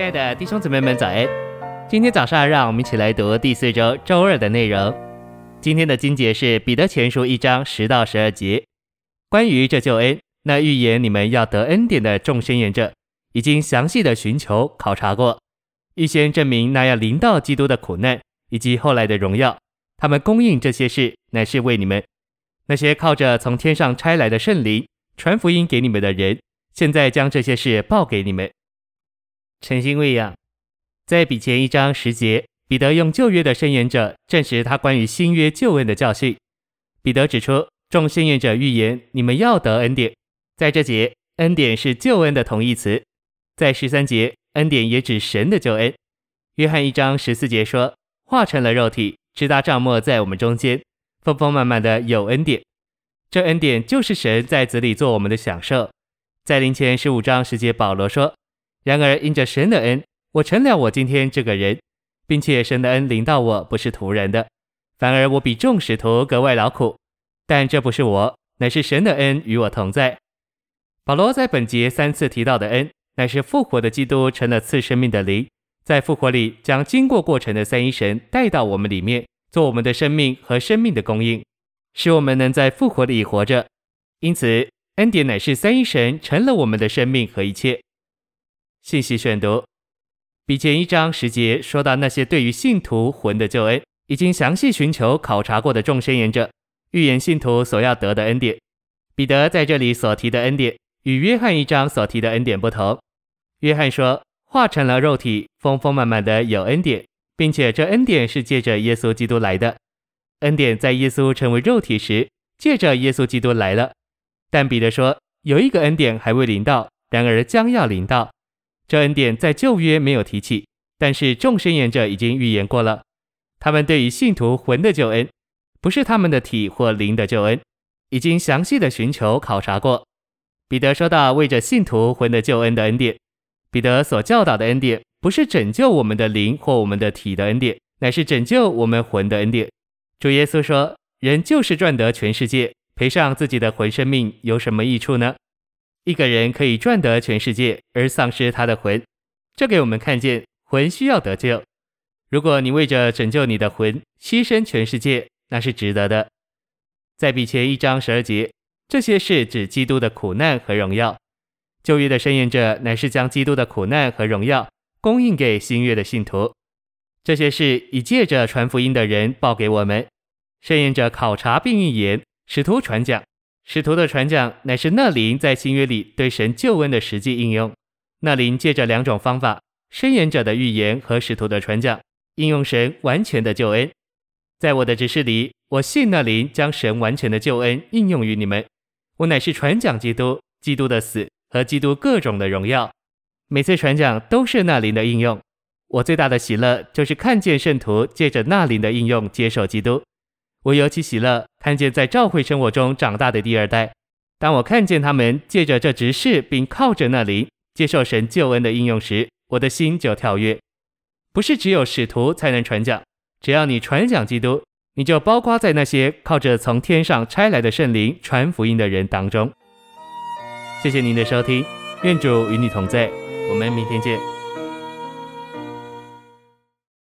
亲爱的弟兄姊妹们，早安！今天早上，让我们一起来读第四周周二的内容。今天的经节是彼得前书一章十到十二节，关于这救恩，那预言你们要得恩典的众生言者，已经详细的寻求考察过，预先证明那要临到基督的苦难以及后来的荣耀。他们供应这些事，乃是为你们那些靠着从天上差来的圣灵传福音给你们的人，现在将这些事报给你们。诚心喂养，在彼前一章十节，彼得用旧约的先言者证实他关于新约救恩的教训。彼得指出，众先言者预言你们要得恩典。在这节，恩典是救恩的同义词。在十三节，恩典也指神的救恩。约翰一章十四节说，化成了肉体，直达帐幕在我们中间，丰丰满满的有恩典。这恩典就是神在子里做我们的享受。在林前十五章十节，保罗说。然而，因着神的恩，我成了我今天这个人，并且神的恩临到我，不是徒然的，反而我比众使徒格外劳苦。但这不是我，乃是神的恩与我同在。保罗在本节三次提到的恩，乃是复活的基督成了赐生命的灵，在复活里将经过过程的三一神带到我们里面，做我们的生命和生命的供应，使我们能在复活里活着。因此，恩典乃是三一神成了我们的生命和一切。信息选读，比前一章十节说到那些对于信徒魂的救恩，已经详细寻求考察过的众生言者，预言信徒所要得的恩典。彼得在这里所提的恩典，与约翰一章所提的恩典不同。约翰说，化成了肉体，丰丰满满的有恩典，并且这恩典是借着耶稣基督来的。恩典在耶稣成为肉体时，借着耶稣基督来了。但彼得说，有一个恩典还未临到，然而将要临到。这恩典在旧约没有提起，但是众先言者已经预言过了。他们对于信徒魂的救恩，不是他们的体或灵的救恩，已经详细的寻求考察过。彼得说到为着信徒魂的救恩的恩典，彼得所教导的恩典，不是拯救我们的灵或我们的体的恩典，乃是拯救我们魂的恩典。主耶稣说：“人就是赚得全世界，赔上自己的魂生命，有什么益处呢？”一个人可以赚得全世界而丧失他的魂，这给我们看见魂需要得救。如果你为着拯救你的魂牺牲全世界，那是值得的。在彼前一章十二节，这些是指基督的苦难和荣耀。旧约的先言者乃是将基督的苦难和荣耀供应给新约的信徒。这些事已借着传福音的人报给我们。先言者考察并预言，使徒传讲。使徒的传讲乃是那灵在新约里对神救恩的实际应用。那灵借着两种方法：伸言者的预言和使徒的传讲，应用神完全的救恩。在我的执事里，我信那灵将神完全的救恩应用于你们。我乃是传讲基督、基督的死和基督各种的荣耀。每次传讲都是那灵的应用。我最大的喜乐就是看见圣徒借着那灵的应用接受基督。我尤其喜乐看见在教会生活中长大的第二代，当我看见他们借着这执事，并靠着那灵接受神救恩的应用时，我的心就跳跃。不是只有使徒才能传讲，只要你传讲基督，你就包括在那些靠着从天上差来的圣灵传福音的人当中。谢谢您的收听，愿主与你同在，我们明天见。